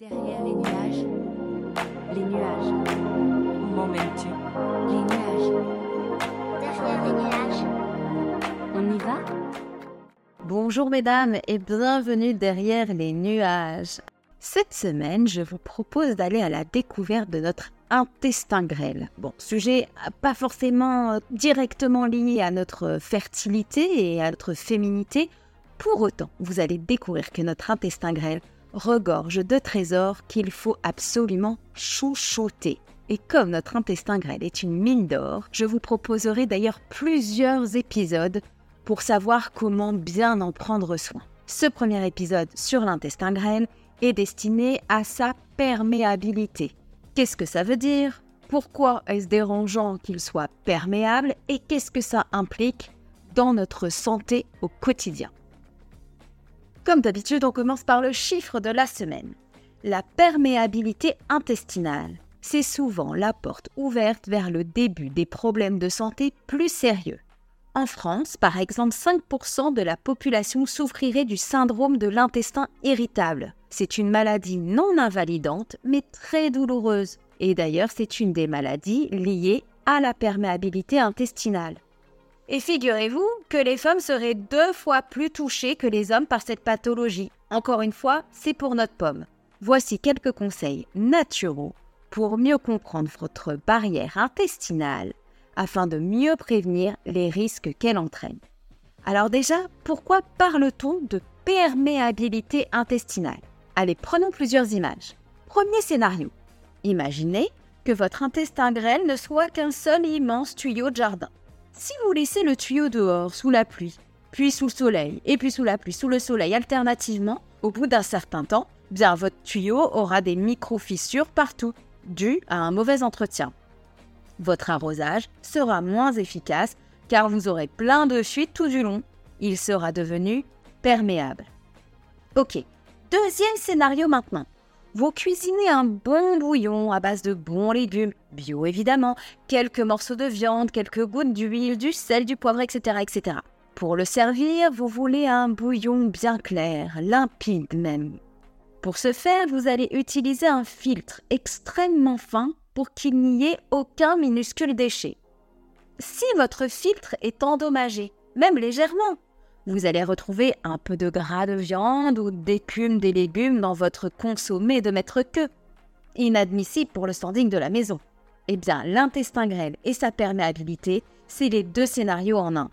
Derrière les nuages, les nuages, Où m'emmènes-tu? Les nuages. Derrière les nuages, On y va? Bonjour mesdames et bienvenue derrière les nuages. Cette semaine, je vous propose d'aller à la découverte de notre intestin grêle. Bon, sujet pas forcément euh, directement lié à notre fertilité et à notre féminité. Pour autant, vous allez découvrir que notre intestin grêle regorge de trésors qu'il faut absolument chouchouter. Et comme notre intestin grêle est une mine d'or, je vous proposerai d'ailleurs plusieurs épisodes pour savoir comment bien en prendre soin. Ce premier épisode sur l'intestin grêle est destiné à sa perméabilité. Qu'est-ce que ça veut dire? Pourquoi est-ce dérangeant qu'il soit perméable Et qu'est-ce que ça implique dans notre santé au quotidien? Comme d'habitude, on commence par le chiffre de la semaine. La perméabilité intestinale, c'est souvent la porte ouverte vers le début des problèmes de santé plus sérieux. En France, par exemple, 5% de la population souffrirait du syndrome de l'intestin irritable. C'est une maladie non invalidante, mais très douloureuse. Et d'ailleurs, c'est une des maladies liées à la perméabilité intestinale. Et figurez-vous que les femmes seraient deux fois plus touchées que les hommes par cette pathologie. Encore une fois, c'est pour notre pomme. Voici quelques conseils naturaux pour mieux comprendre votre barrière intestinale afin de mieux prévenir les risques qu'elle entraîne. Alors déjà, pourquoi parle-t-on de perméabilité intestinale? Allez, prenons plusieurs images. Premier scénario. Imaginez que votre intestin grêle ne soit qu'un seul immense tuyau de jardin. Si vous laissez le tuyau dehors, sous la pluie, puis sous le soleil, et puis sous la pluie, sous le soleil alternativement, au bout d'un certain temps, bien votre tuyau aura des micro-fissures partout, dues à un mauvais entretien votre arrosage sera moins efficace car vous aurez plein de fuites tout du long. Il sera devenu perméable. Ok, deuxième scénario maintenant. Vous cuisinez un bon bouillon à base de bons légumes, bio évidemment, quelques morceaux de viande, quelques gouttes d'huile, du sel, du poivre, etc., etc. Pour le servir, vous voulez un bouillon bien clair, limpide même. Pour ce faire, vous allez utiliser un filtre extrêmement fin pour qu'il n'y ait aucun minuscule déchet. Si votre filtre est endommagé, même légèrement, vous allez retrouver un peu de gras de viande ou d'écume des légumes dans votre consommé de mètre queue. Inadmissible pour le standing de la maison. Eh bien, l'intestin grêle et sa perméabilité, c'est les deux scénarios en un.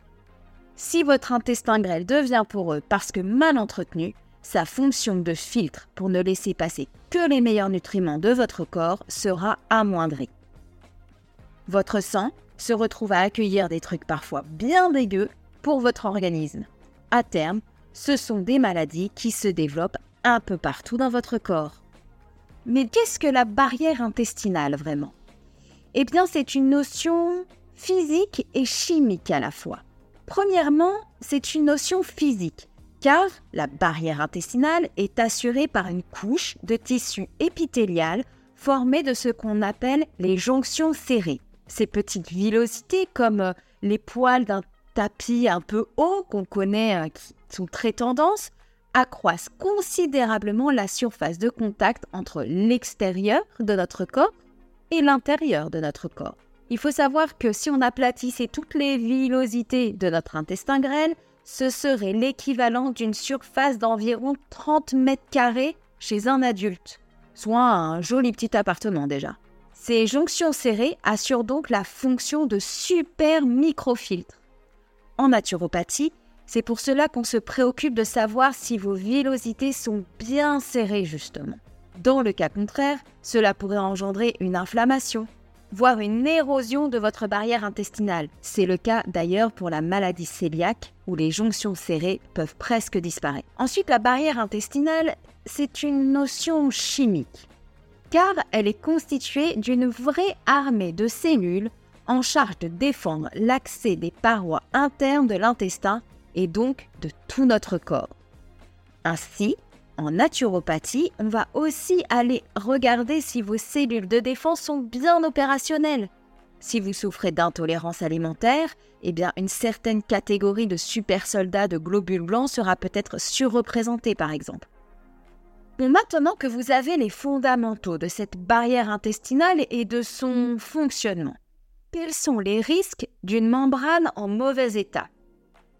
Si votre intestin grêle devient poreux parce que mal entretenu, sa fonction de filtre pour ne laisser passer que les meilleurs nutriments de votre corps sera amoindrie. Votre sang se retrouve à accueillir des trucs parfois bien dégueux pour votre organisme. À terme, ce sont des maladies qui se développent un peu partout dans votre corps. Mais qu'est-ce que la barrière intestinale vraiment? Eh bien, c'est une notion physique et chimique à la fois. Premièrement, c'est une notion physique car la barrière intestinale est assurée par une couche de tissu épithélial formée de ce qu'on appelle les jonctions serrées. Ces petites villosités, comme euh, les poils d'un tapis un peu haut qu'on connaît, euh, qui sont très tendance, accroissent considérablement la surface de contact entre l'extérieur de notre corps et l'intérieur de notre corps. Il faut savoir que si on aplatissait toutes les villosités de notre intestin grêle, ce serait l'équivalent d'une surface d'environ 30 mètres carrés chez un adulte, soit un joli petit appartement déjà. Ces jonctions serrées assurent donc la fonction de super microfiltre. En naturopathie, c'est pour cela qu'on se préoccupe de savoir si vos villosités sont bien serrées justement. Dans le cas contraire, cela pourrait engendrer une inflammation, voire une érosion de votre barrière intestinale. C'est le cas d'ailleurs pour la maladie cœliaque où les jonctions serrées peuvent presque disparaître. Ensuite, la barrière intestinale, c'est une notion chimique, car elle est constituée d'une vraie armée de cellules en charge de défendre l'accès des parois internes de l'intestin et donc de tout notre corps. Ainsi, en naturopathie, on va aussi aller regarder si vos cellules de défense sont bien opérationnelles. Si vous souffrez d'intolérance alimentaire, eh bien une certaine catégorie de super soldats de globules blancs sera peut-être surreprésentée par exemple. Bon, maintenant que vous avez les fondamentaux de cette barrière intestinale et de son fonctionnement, quels sont les risques d'une membrane en mauvais état?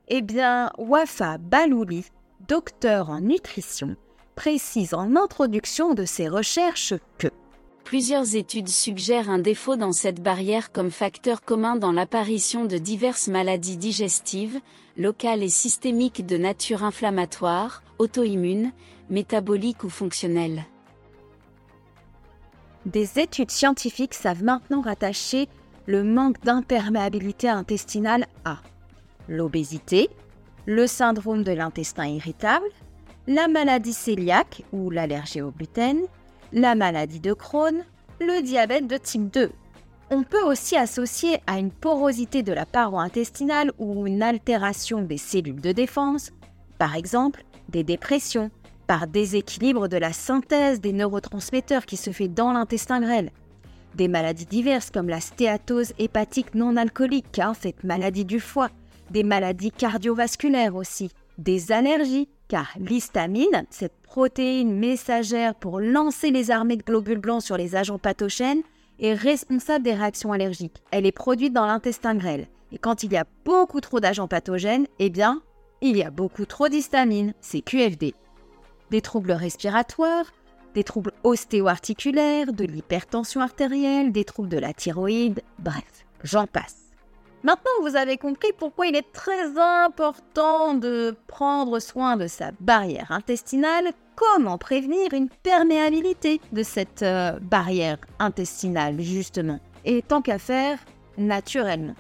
Eh bien, Wafa Balouli, docteur en nutrition, précise en introduction de ses recherches que Plusieurs études suggèrent un défaut dans cette barrière comme facteur commun dans l'apparition de diverses maladies digestives, locales et systémiques de nature inflammatoire, auto-immune, métabolique ou fonctionnelle. Des études scientifiques savent maintenant rattacher le manque d'imperméabilité intestinale à l'obésité, le syndrome de l'intestin irritable, la maladie cœliaque ou l'allergie au gluten, la maladie de Crohn, le diabète de type 2. On peut aussi associer à une porosité de la paroi intestinale ou une altération des cellules de défense, par exemple des dépressions, par déséquilibre de la synthèse des neurotransmetteurs qui se fait dans l'intestin grêle. Des maladies diverses comme la stéatose hépatique non alcoolique, hein, cette maladie du foie, des maladies cardiovasculaires aussi, des allergies, car l'histamine, cette protéine messagère pour lancer les armées de globules blancs sur les agents pathogènes, est responsable des réactions allergiques. Elle est produite dans l'intestin grêle. Et quand il y a beaucoup trop d'agents pathogènes, eh bien, il y a beaucoup trop d'histamine, c'est QFD. Des troubles respiratoires, des troubles ostéo-articulaires, de l'hypertension artérielle, des troubles de la thyroïde, bref, j'en passe. Maintenant, vous avez compris pourquoi il est très important de prendre soin de sa barrière intestinale, comment prévenir une perméabilité de cette euh, barrière intestinale, justement. Et tant qu'à faire, naturellement.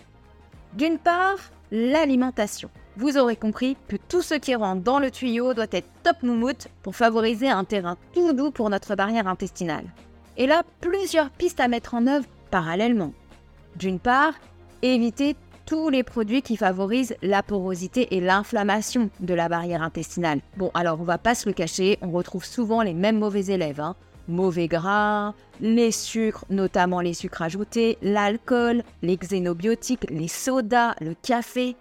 D'une part, l'alimentation. Vous aurez compris que tout ce qui rentre dans le tuyau doit être top moumoute pour favoriser un terrain tout doux pour notre barrière intestinale. Et là, plusieurs pistes à mettre en œuvre parallèlement. D'une part, éviter tous les produits qui favorisent la porosité et l'inflammation de la barrière intestinale. Bon, alors on va pas se le cacher, on retrouve souvent les mêmes mauvais élèves. Hein. Mauvais gras, les sucres, notamment les sucres ajoutés, l'alcool, les xénobiotiques, les sodas, le café.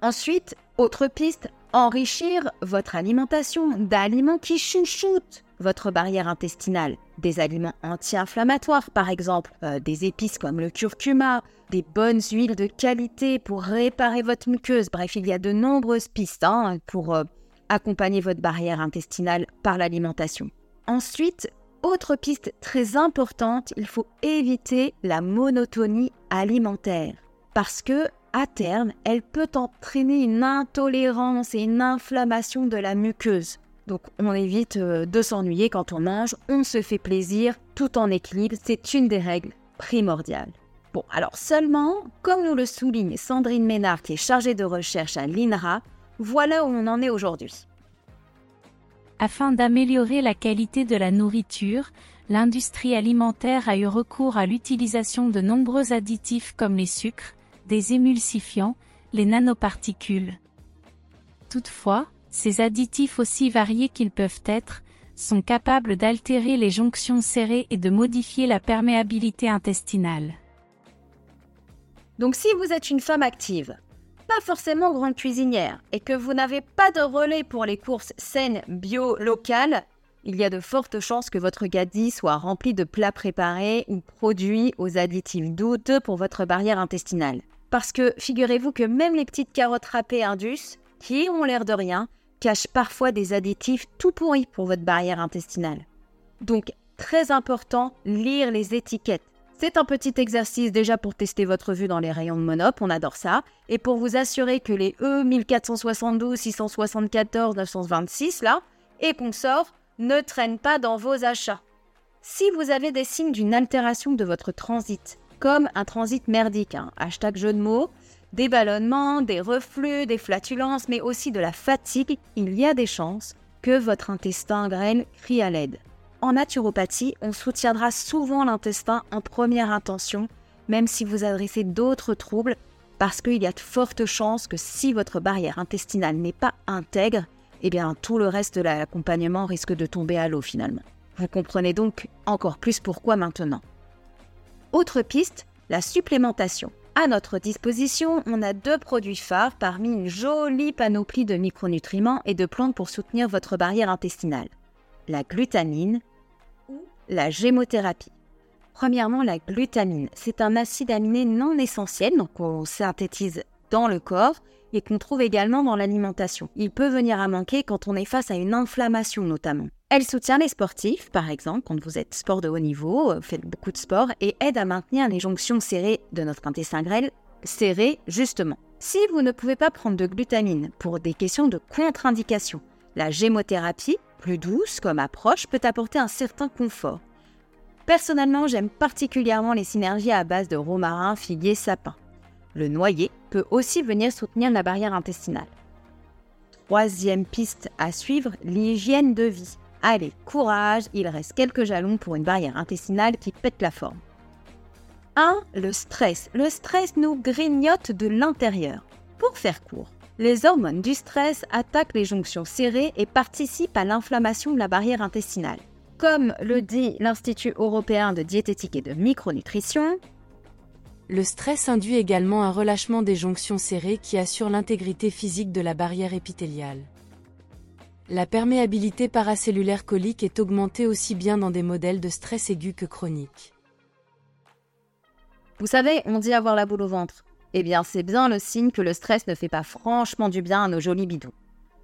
Ensuite, autre piste, enrichir votre alimentation d'aliments qui chouchoutent votre barrière intestinale. Des aliments anti-inflammatoires, par exemple, euh, des épices comme le curcuma, des bonnes huiles de qualité pour réparer votre muqueuse. Bref, il y a de nombreuses pistes hein, pour euh, accompagner votre barrière intestinale par l'alimentation. Ensuite, autre piste très importante, il faut éviter la monotonie alimentaire parce que à terme, elle peut entraîner une intolérance et une inflammation de la muqueuse. Donc on évite euh, de s'ennuyer quand on mange, on se fait plaisir tout en équilibre, c'est une des règles primordiales. Bon, alors seulement, comme nous le souligne Sandrine Ménard qui est chargée de recherche à l'INRA, voilà où on en est aujourd'hui. Afin d'améliorer la qualité de la nourriture, l'industrie alimentaire a eu recours à l'utilisation de nombreux additifs comme les sucres, des émulsifiants, les nanoparticules. Toutefois, ces additifs aussi variés qu'ils peuvent être, sont capables d'altérer les jonctions serrées et de modifier la perméabilité intestinale. Donc si vous êtes une femme active, pas forcément grande cuisinière, et que vous n'avez pas de relais pour les courses saines, bio, locales, il y a de fortes chances que votre gadis soit rempli de plats préparés ou produits aux additifs douteux pour votre barrière intestinale. Parce que figurez-vous que même les petites carottes râpées Indus, qui ont l'air de rien, cachent parfois des additifs tout pourris pour votre barrière intestinale. Donc, très important, lire les étiquettes. C'est un petit exercice déjà pour tester votre vue dans les rayons de Monop, on adore ça, et pour vous assurer que les E 1472, 674, 926 là, et consorts, ne traînent pas dans vos achats. Si vous avez des signes d'une altération de votre transit, comme un transit merdique, hein, hashtag jeu de mots, des ballonnements, des reflux, des flatulences, mais aussi de la fatigue, il y a des chances que votre intestin grêle crie à l'aide. En naturopathie, on soutiendra souvent l'intestin en première intention, même si vous adressez d'autres troubles, parce qu'il y a de fortes chances que si votre barrière intestinale n'est pas intègre, eh bien tout le reste de l'accompagnement risque de tomber à l'eau finalement. Vous comprenez donc encore plus pourquoi maintenant. Autre piste, la supplémentation. À notre disposition, on a deux produits phares parmi une jolie panoplie de micronutriments et de plantes pour soutenir votre barrière intestinale. la glutamine ou la gémothérapie. Premièrement, la glutamine, c'est un acide aminé non essentiel, donc on synthétise dans le corps et qu'on trouve également dans l'alimentation. Il peut venir à manquer quand on est face à une inflammation notamment. Elle soutient les sportifs, par exemple, quand vous êtes sport de haut niveau, euh, faites beaucoup de sport, et aide à maintenir les jonctions serrées de notre intestin grêle, serrées justement. Si vous ne pouvez pas prendre de glutamine pour des questions de contre-indication, la gémothérapie, plus douce comme approche, peut apporter un certain confort. Personnellement, j'aime particulièrement les synergies à base de romarin, figuier, sapin. Le noyer peut aussi venir soutenir la barrière intestinale. Troisième piste à suivre, l'hygiène de vie. Allez, courage, il reste quelques jalons pour une barrière intestinale qui pète la forme. 1. Le stress. Le stress nous grignote de l'intérieur. Pour faire court, les hormones du stress attaquent les jonctions serrées et participent à l'inflammation de la barrière intestinale. Comme le dit l'Institut européen de diététique et de micronutrition, Le stress induit également un relâchement des jonctions serrées qui assure l'intégrité physique de la barrière épithéliale. La perméabilité paracellulaire colique est augmentée aussi bien dans des modèles de stress aigu que chronique. Vous savez, on dit avoir la boule au ventre. Eh bien, c'est bien le signe que le stress ne fait pas franchement du bien à nos jolis bidous.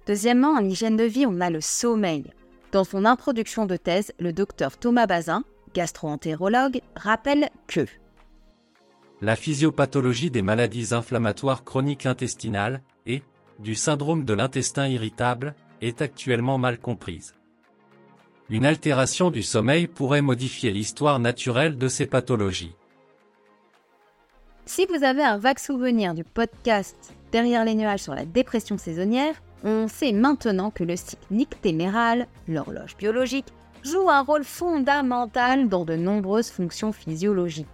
Deuxièmement, en hygiène de vie, on a le sommeil. Dans son introduction de thèse, le docteur Thomas Bazin, gastro-entérologue, rappelle que La physiopathologie des maladies inflammatoires chroniques intestinales et du syndrome de l'intestin irritable est actuellement mal comprise. Une altération du sommeil pourrait modifier l'histoire naturelle de ces pathologies. Si vous avez un vague souvenir du podcast Derrière les nuages sur la dépression saisonnière, on sait maintenant que le cycle nictéméral, l'horloge biologique, joue un rôle fondamental dans de nombreuses fonctions physiologiques.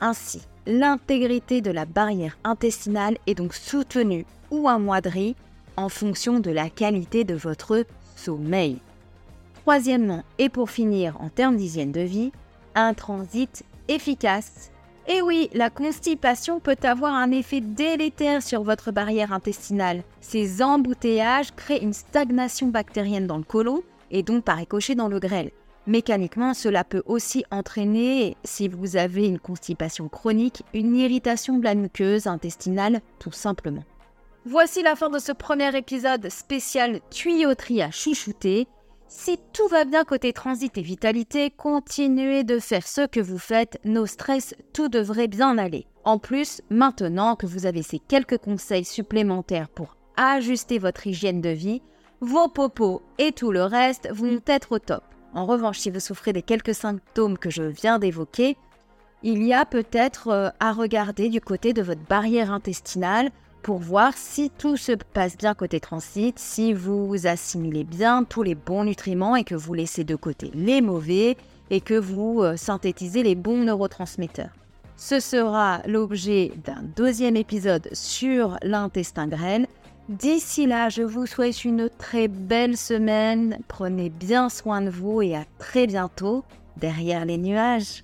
Ainsi, l'intégrité de la barrière intestinale est donc soutenue ou amoindrie en fonction de la qualité de votre sommeil. Troisièmement, et pour finir en termes d'hygiène de vie, un transit efficace et oui, la constipation peut avoir un effet délétère sur votre barrière intestinale. Ces embouteillages créent une stagnation bactérienne dans le côlon et donc par ricochet dans le grêle. Mécaniquement, cela peut aussi entraîner, si vous avez une constipation chronique, une irritation de la muqueuse intestinale tout simplement. Voici la fin de ce premier épisode spécial tuyauterie à chouchouter. Si tout va bien côté transit et vitalité, continuez de faire ce que vous faites, nos stress, tout devrait bien aller. En plus, maintenant que vous avez ces quelques conseils supplémentaires pour ajuster votre hygiène de vie, vos popos et tout le reste vont être au top. En revanche, si vous souffrez des quelques symptômes que je viens d'évoquer, il y a peut-être euh, à regarder du côté de votre barrière intestinale pour voir si tout se passe bien côté transit, si vous assimilez bien tous les bons nutriments et que vous laissez de côté les mauvais et que vous euh, synthétisez les bons neurotransmetteurs. Ce sera l'objet d'un deuxième épisode sur l'intestin grêle. D'ici là, je vous souhaite une très belle semaine. Prenez bien soin de vous et à très bientôt derrière les nuages.